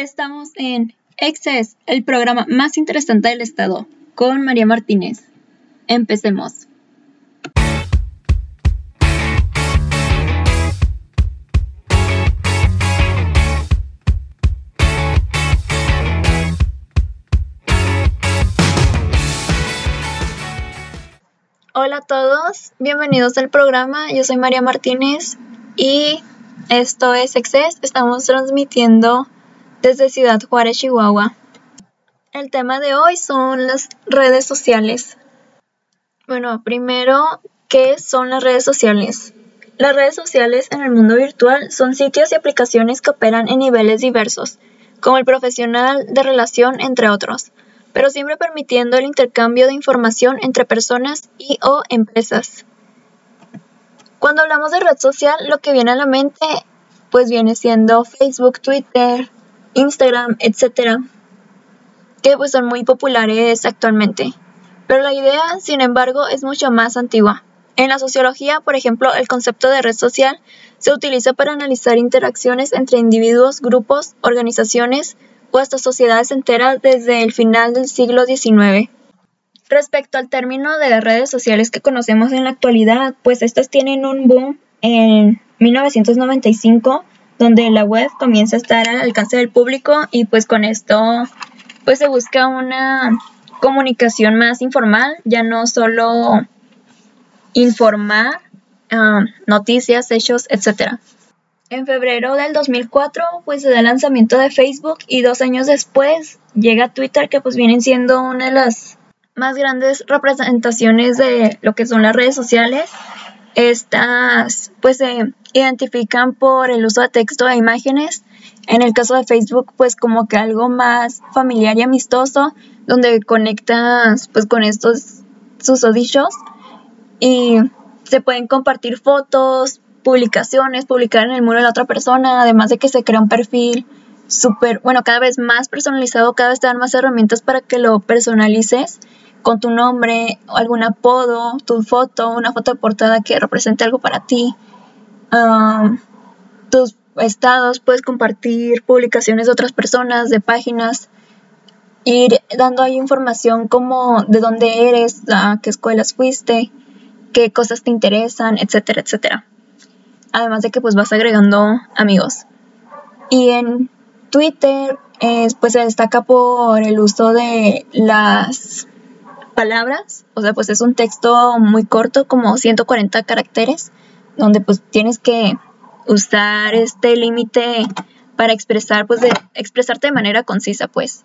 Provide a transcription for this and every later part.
Estamos en Excess, el programa más interesante del estado, con María Martínez. Empecemos. Hola a todos, bienvenidos al programa. Yo soy María Martínez y esto es Excess. Estamos transmitiendo desde Ciudad Juárez, Chihuahua. El tema de hoy son las redes sociales. Bueno, primero, ¿qué son las redes sociales? Las redes sociales en el mundo virtual son sitios y aplicaciones que operan en niveles diversos, como el profesional de relación, entre otros, pero siempre permitiendo el intercambio de información entre personas y o empresas. Cuando hablamos de red social, lo que viene a la mente pues viene siendo Facebook, Twitter, Instagram, etcétera, que pues son muy populares actualmente. Pero la idea, sin embargo, es mucho más antigua. En la sociología, por ejemplo, el concepto de red social se utiliza para analizar interacciones entre individuos, grupos, organizaciones o hasta sociedades enteras desde el final del siglo XIX. Respecto al término de redes sociales que conocemos en la actualidad, pues estas tienen un boom en 1995 donde la web comienza a estar al alcance del público y pues con esto pues se busca una comunicación más informal, ya no solo informar ah, noticias, hechos, etc. En febrero del 2004 pues se da el lanzamiento de Facebook y dos años después llega Twitter que pues vienen siendo una de las más grandes representaciones de lo que son las redes sociales. Estas pues se identifican por el uso de texto e imágenes. En el caso de Facebook, pues como que algo más familiar y amistoso, donde conectas pues con estos susodichos y se pueden compartir fotos, publicaciones, publicar en el muro de la otra persona, además de que se crea un perfil súper, bueno, cada vez más personalizado, cada vez te dan más herramientas para que lo personalices con tu nombre, algún apodo, tu foto, una foto de portada que represente algo para ti tus estados, puedes compartir publicaciones de otras personas, de páginas, ir dando ahí información como de dónde eres, a qué escuelas fuiste, qué cosas te interesan, etcétera, etcétera. Además de que pues vas agregando amigos. Y en Twitter pues se destaca por el uso de las palabras, o sea pues es un texto muy corto, como 140 caracteres, donde pues tienes que usar este límite para expresar, pues expresarte de manera concisa, pues.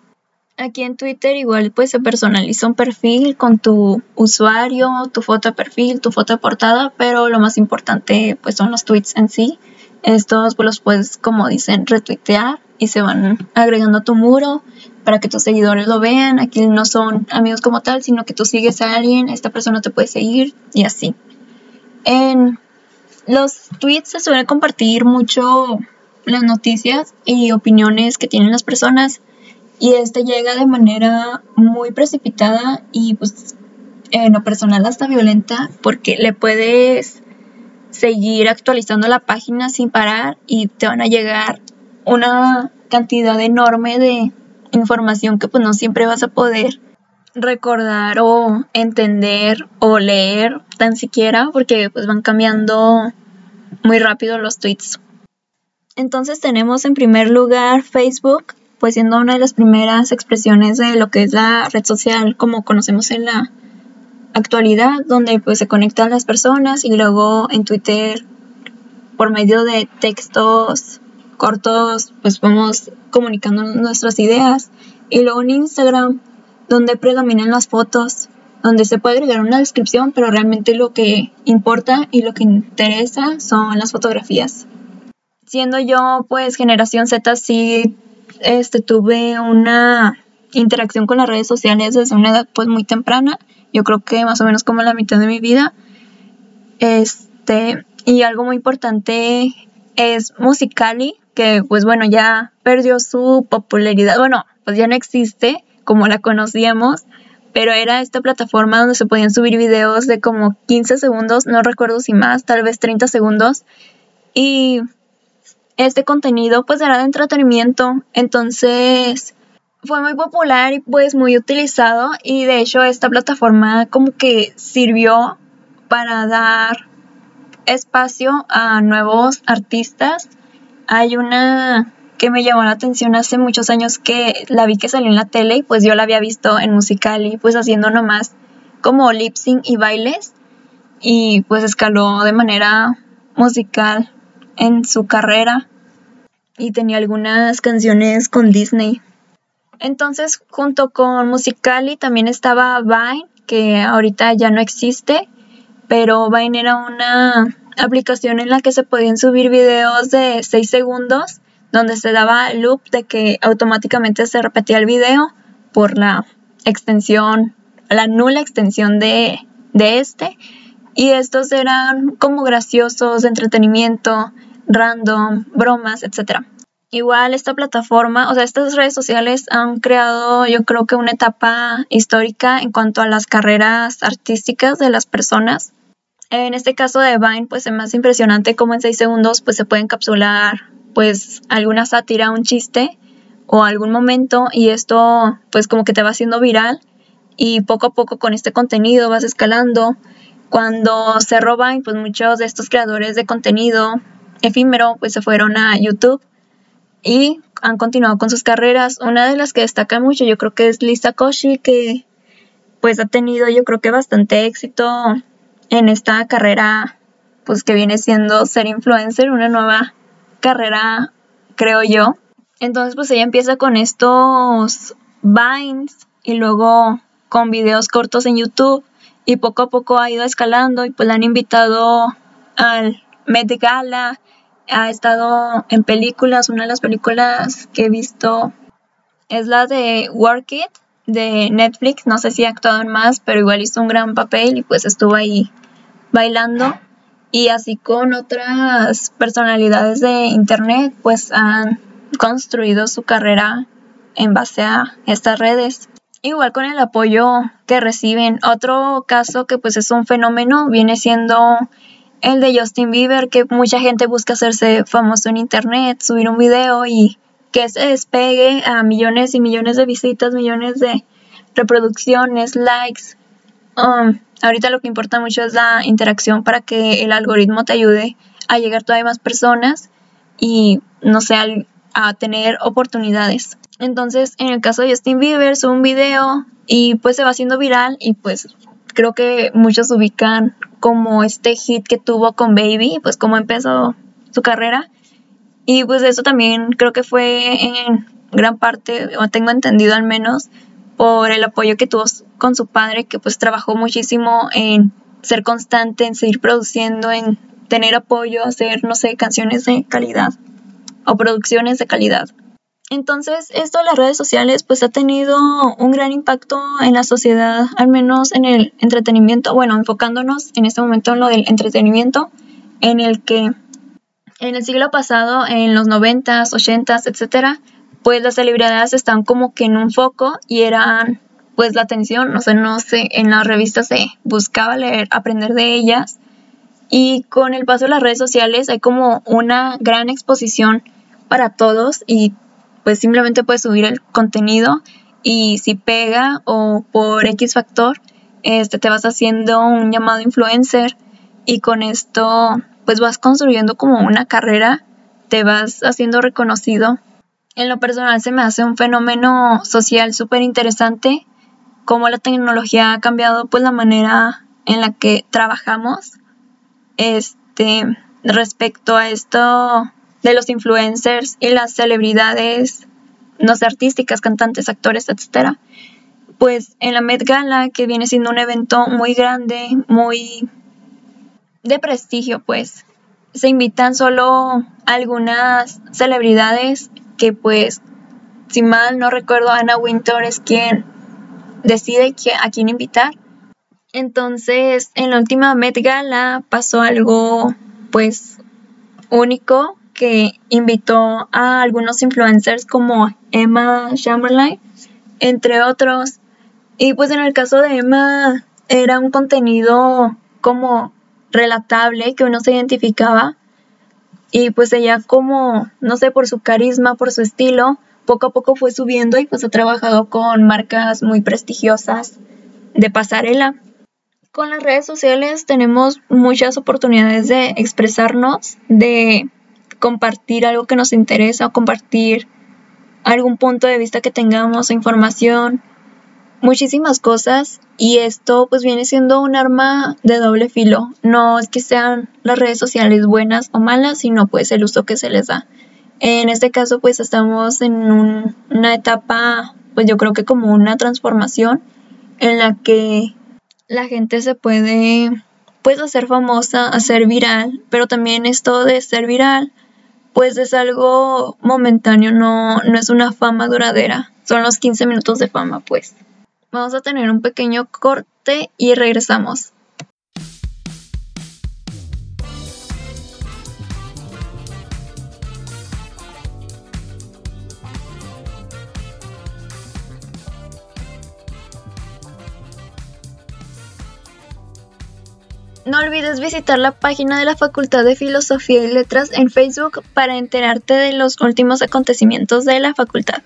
Aquí en Twitter igual pues se personaliza un perfil con tu usuario, tu foto de perfil, tu foto de portada, pero lo más importante pues son los tweets en sí. Estos pues los puedes como dicen retuitear y se van agregando a tu muro para que tus seguidores lo vean. Aquí no son amigos como tal, sino que tú sigues a alguien, esta persona te puede seguir y así. En los tweets se suelen compartir mucho las noticias y opiniones que tienen las personas y este llega de manera muy precipitada y pues en lo personal hasta violenta porque le puedes seguir actualizando la página sin parar y te van a llegar una cantidad enorme de información que pues no siempre vas a poder recordar o entender o leer tan siquiera porque pues van cambiando muy rápido los tweets. Entonces tenemos en primer lugar Facebook, pues siendo una de las primeras expresiones de lo que es la red social como conocemos en la actualidad, donde pues se conectan las personas y luego en Twitter por medio de textos cortos pues vamos comunicando nuestras ideas y luego en Instagram donde predominan las fotos, donde se puede agregar una descripción, pero realmente lo que importa y lo que interesa son las fotografías. Siendo yo pues generación Z, sí este, tuve una interacción con las redes sociales desde una edad pues muy temprana, yo creo que más o menos como la mitad de mi vida. Este, y algo muy importante es Musicali, que pues bueno, ya perdió su popularidad, bueno, pues ya no existe, como la conocíamos, pero era esta plataforma donde se podían subir videos de como 15 segundos, no recuerdo si más, tal vez 30 segundos, y este contenido pues era de entretenimiento, entonces fue muy popular y pues muy utilizado. Y de hecho esta plataforma como que sirvió para dar espacio a nuevos artistas. Hay una que me llamó la atención hace muchos años que la vi que salió en la tele y pues yo la había visto en musical y pues haciendo nomás como lip sync y bailes y pues escaló de manera musical en su carrera y tenía algunas canciones con Disney. Entonces, junto con Musicali también estaba Vine, que ahorita ya no existe, pero Vine era una aplicación en la que se podían subir videos de 6 segundos, donde se daba loop de que automáticamente se repetía el video por la extensión, la nula extensión de, de este. Y estos eran como graciosos, entretenimiento, random, bromas, etc. Igual esta plataforma, o sea, estas redes sociales han creado yo creo que una etapa histórica en cuanto a las carreras artísticas de las personas. En este caso de Vine, pues es más impresionante como en 6 segundos pues se puede encapsular pues alguna sátira, un chiste o algún momento y esto pues como que te va haciendo viral y poco a poco con este contenido vas escalando cuando se roban, pues muchos de estos creadores de contenido efímero, pues se fueron a YouTube y han continuado con sus carreras. Una de las que destaca mucho, yo creo que es Lisa Koshi, que pues ha tenido, yo creo que bastante éxito en esta carrera, pues que viene siendo ser influencer, una nueva carrera, creo yo. Entonces, pues ella empieza con estos vines y luego con videos cortos en YouTube y poco a poco ha ido escalando y pues la han invitado al Met Gala, ha estado en películas, una de las películas que he visto es la de Work It de Netflix, no sé si ha actuado en más, pero igual hizo un gran papel y pues estuvo ahí bailando y así con otras personalidades de internet pues han construido su carrera en base a estas redes. Igual con el apoyo que reciben. Otro caso que pues es un fenómeno viene siendo el de Justin Bieber, que mucha gente busca hacerse famoso en internet, subir un video y que se despegue a millones y millones de visitas, millones de reproducciones, likes. Um, ahorita lo que importa mucho es la interacción para que el algoritmo te ayude a llegar todavía más personas y no sé, a tener oportunidades. Entonces, en el caso de Justin Bieber, sube un video y pues se va haciendo viral y pues creo que muchos ubican como este hit que tuvo con Baby, pues como empezó su carrera. Y pues eso también creo que fue en gran parte, o tengo entendido al menos, por el apoyo que tuvo con su padre, que pues trabajó muchísimo en ser constante, en seguir produciendo, en tener apoyo, hacer, no sé, canciones de calidad o producciones de calidad. Entonces, esto de las redes sociales pues ha tenido un gran impacto en la sociedad, al menos en el entretenimiento, bueno, enfocándonos en este momento en lo del entretenimiento, en el que en el siglo pasado, en los 90s, 80s, etcétera, pues las celebridades están como que en un foco y eran pues la atención, no sé, no sé, en las revistas se buscaba leer, aprender de ellas. Y con el paso de las redes sociales hay como una gran exposición para todos y pues simplemente puedes subir el contenido y si pega o por X factor, este, te vas haciendo un llamado influencer y con esto pues vas construyendo como una carrera, te vas haciendo reconocido. En lo personal se me hace un fenómeno social súper interesante, cómo la tecnología ha cambiado pues la manera en la que trabajamos. Este, respecto a esto de los influencers y las celebridades, no sé, artísticas, cantantes, actores, etcétera, pues en la Met Gala, que viene siendo un evento muy grande, muy de prestigio, pues se invitan solo algunas celebridades que pues, si mal no recuerdo, Anna Winter es quien decide a quién invitar. Entonces, en la última Met Gala pasó algo pues único que invitó a algunos influencers como Emma Chamberlain, entre otros. Y pues en el caso de Emma era un contenido como relatable que uno se identificaba y pues ella como, no sé, por su carisma, por su estilo, poco a poco fue subiendo y pues ha trabajado con marcas muy prestigiosas de pasarela. Con las redes sociales tenemos muchas oportunidades de expresarnos, de compartir algo que nos interesa o compartir algún punto de vista que tengamos información, muchísimas cosas y esto pues viene siendo un arma de doble filo. No es que sean las redes sociales buenas o malas, sino pues el uso que se les da. En este caso pues estamos en una etapa pues yo creo que como una transformación en la que la gente se puede pues hacer famosa, hacer viral, pero también esto de ser viral pues es algo momentáneo, no, no es una fama duradera, son los 15 minutos de fama pues. Vamos a tener un pequeño corte y regresamos. No olvides visitar la página de la Facultad de Filosofía y Letras en Facebook para enterarte de los últimos acontecimientos de la facultad.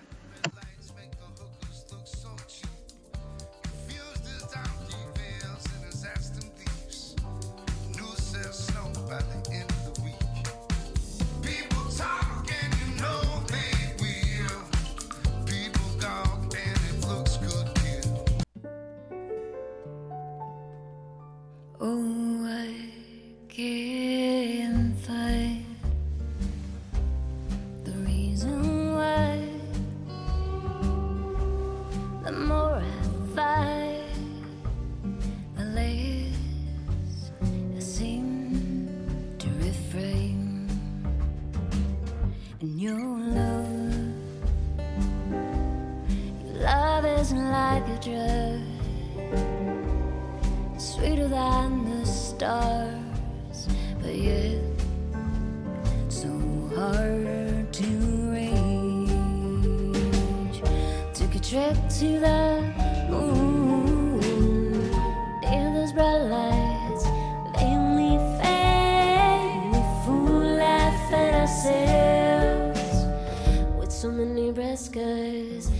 and you. Your love isn't like a drug, sweeter than the stars, but yet so hard to reach. Took a trip to the moon in those bright lights, vainly fade. Fool laughed and I so many red skies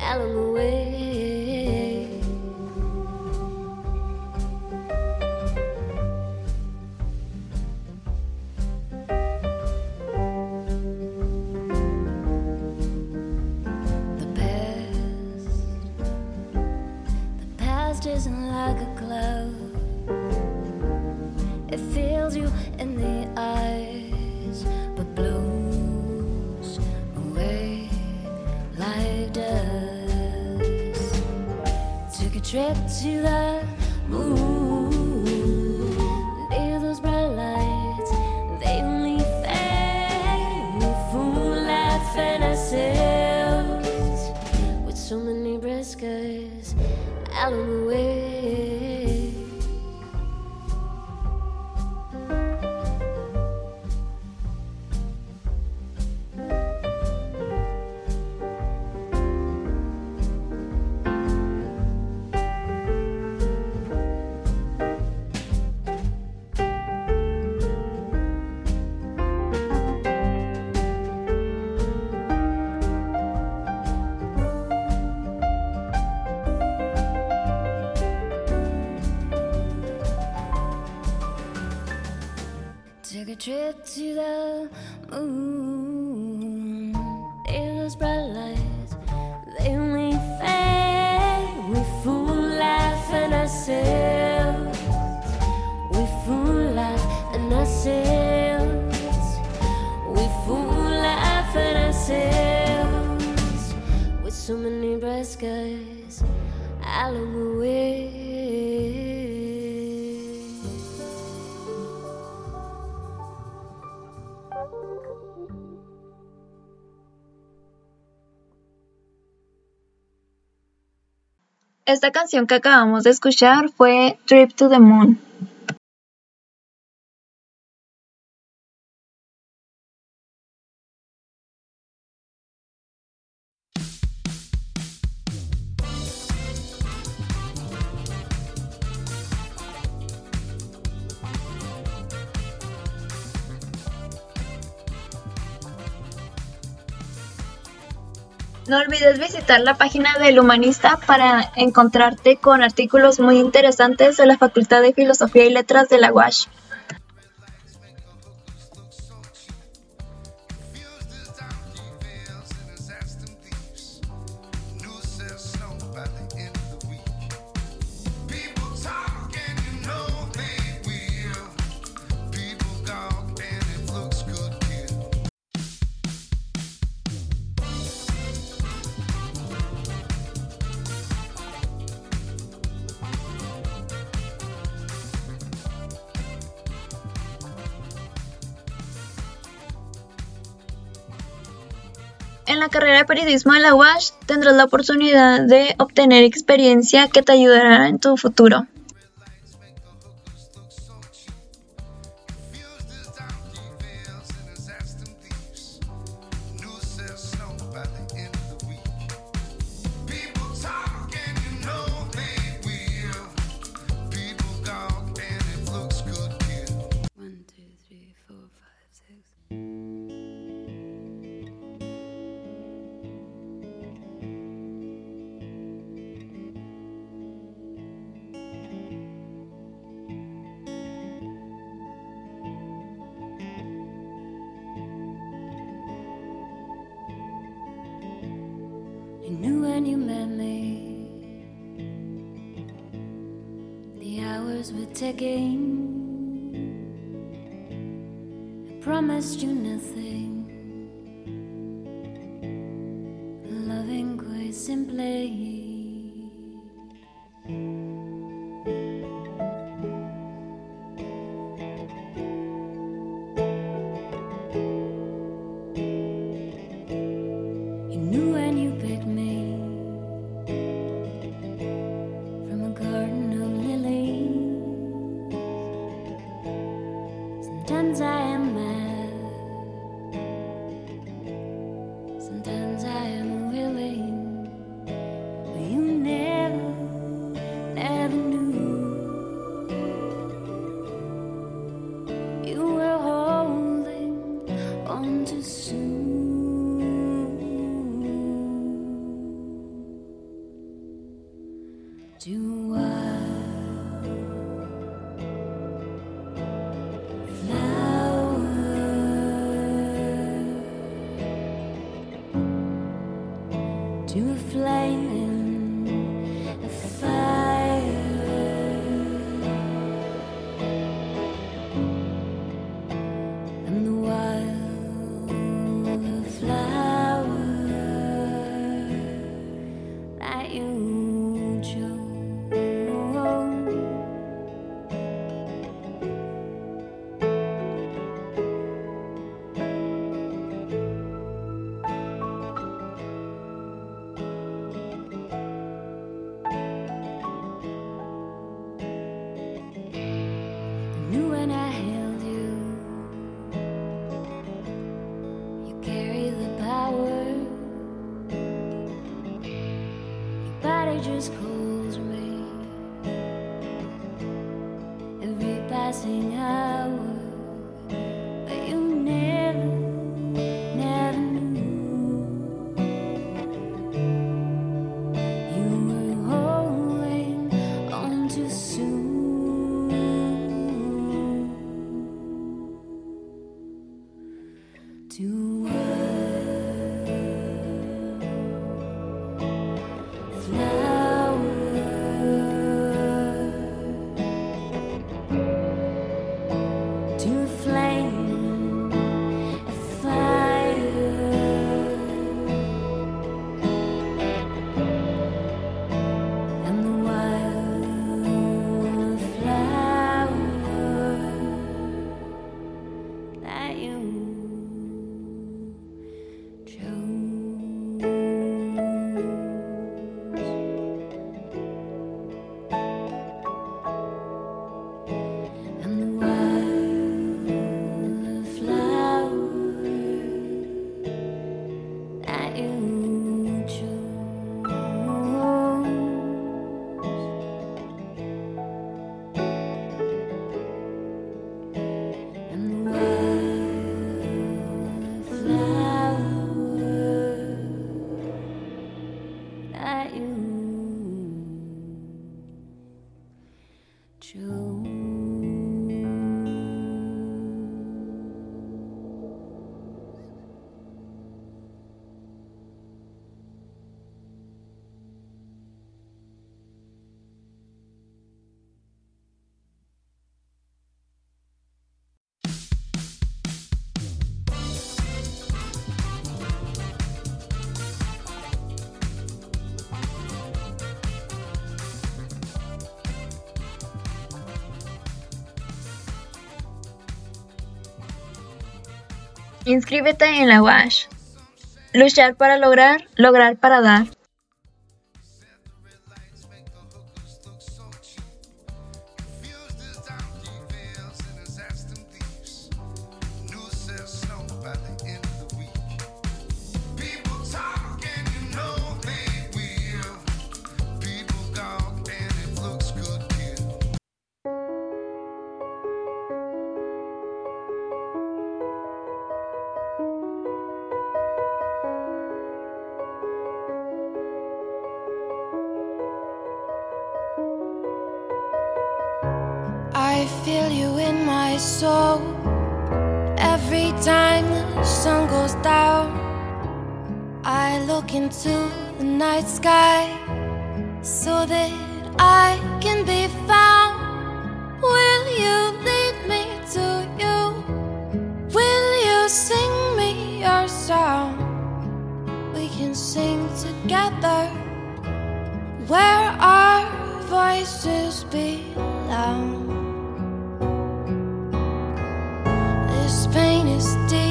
along the way. The past, the past isn't like a cloud. It fills you in the eyes, but blue. trip to the trip to the moon. It was bright lights, then we fade. We fool, laugh, and I say. Esta canción que acabamos de escuchar fue Trip to the Moon. No olvides visitar la página del Humanista para encontrarte con artículos muy interesantes de la Facultad de Filosofía y Letras de la UASH. En la carrera de periodismo de la UASH tendrás la oportunidad de obtener experiencia que te ayudará en tu futuro. Promised you nothing. Loving quite simply. Just calls me. Every passing hour. Inscríbete en la WASH. Luchar para lograr, lograr para dar. I feel you in my soul every time the sun goes down. I look into the night sky so that I can be found. Will you lead me to you? Will you sing me your song? We can sing together where our voices belong. this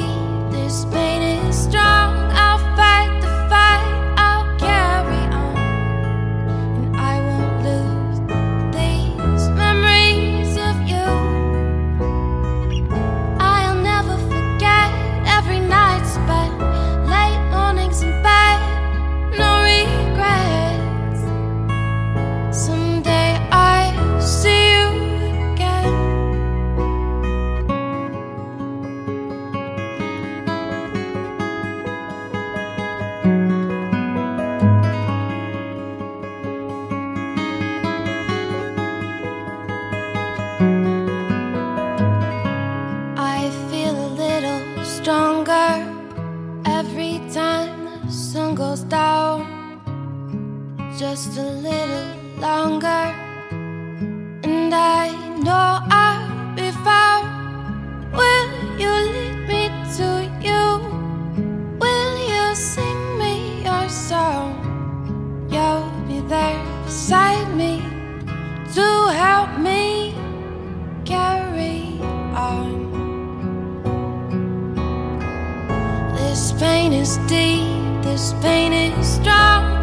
deep, this pain is strong.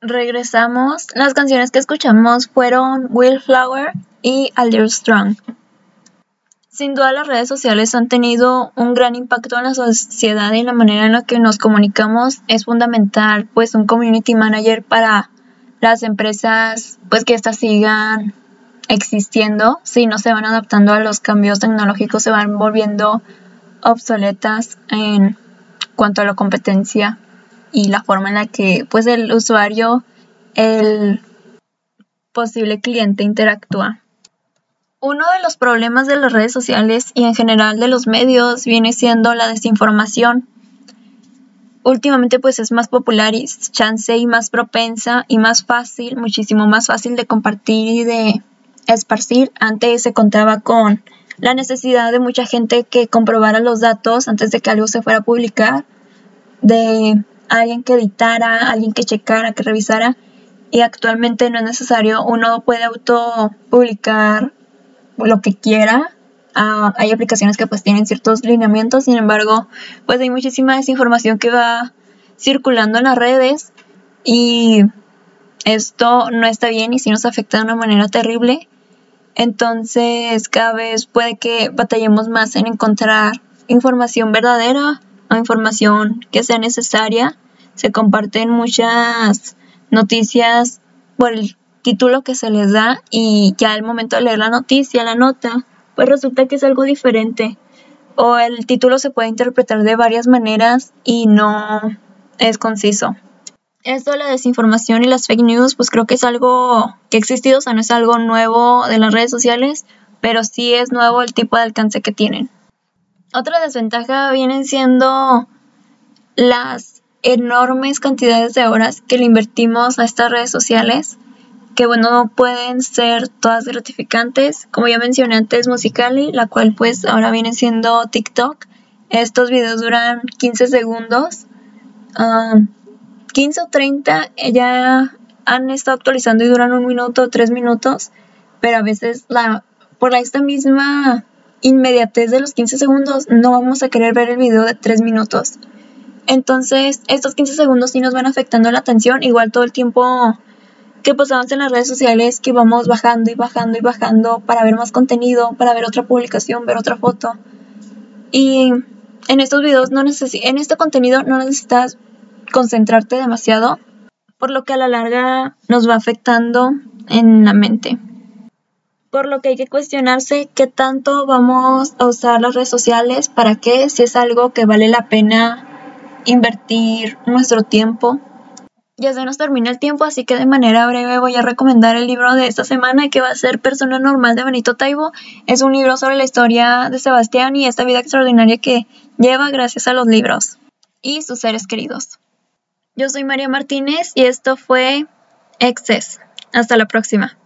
Regresamos. Las canciones que escuchamos fueron Will Flower y A Little Strong. Sin duda las redes sociales han tenido un gran impacto en la sociedad y la manera en la que nos comunicamos. Es fundamental pues un community manager para las empresas pues que éstas sigan existiendo. Si no se van adaptando a los cambios tecnológicos se van volviendo obsoletas en cuanto a la competencia y la forma en la que pues el usuario, el posible cliente interactúa. Uno de los problemas de las redes sociales y en general de los medios viene siendo la desinformación. Últimamente pues es más popular y chance y más propensa y más fácil, muchísimo más fácil de compartir y de esparcir. Antes se contaba con la necesidad de mucha gente que comprobara los datos antes de que algo se fuera a publicar, de alguien que editara, alguien que checara, que revisara. Y actualmente no es necesario, uno puede auto publicar lo que quiera. Ah, hay aplicaciones que pues tienen ciertos lineamientos, sin embargo, pues hay muchísima desinformación que va circulando en las redes y esto no está bien y sí nos afecta de una manera terrible. Entonces cada vez puede que batallemos más en encontrar información verdadera o información que sea necesaria. Se comparten muchas noticias por el título que se les da y ya al momento de leer la noticia, la nota, pues resulta que es algo diferente. O el título se puede interpretar de varias maneras y no es conciso. Esto de la desinformación y las fake news, pues creo que es algo que ha existido, o sea, no es algo nuevo de las redes sociales, pero sí es nuevo el tipo de alcance que tienen. Otra desventaja vienen siendo las enormes cantidades de horas que le invertimos a estas redes sociales, que bueno, pueden ser todas gratificantes. Como ya mencioné antes, Musicali, la cual pues ahora viene siendo TikTok. Estos videos duran 15 segundos. 15 ah, o 30 ya han estado actualizando y duran un minuto o tres minutos, pero a veces la, por esta misma inmediatez de los 15 segundos no vamos a querer ver el video de 3 minutos. Entonces, estos 15 segundos sí nos van afectando la atención, igual todo el tiempo que pasamos en las redes sociales que vamos bajando y bajando y bajando para ver más contenido, para ver otra publicación, ver otra foto. Y en estos videos no en este contenido no necesitas concentrarte demasiado, por lo que a la larga nos va afectando en la mente por lo que hay que cuestionarse qué tanto vamos a usar las redes sociales, para qué, si es algo que vale la pena invertir nuestro tiempo. Ya se nos termina el tiempo, así que de manera breve voy a recomendar el libro de esta semana que va a ser Persona Normal de Benito Taibo. Es un libro sobre la historia de Sebastián y esta vida extraordinaria que lleva gracias a los libros y sus seres queridos. Yo soy María Martínez y esto fue Excess. Hasta la próxima.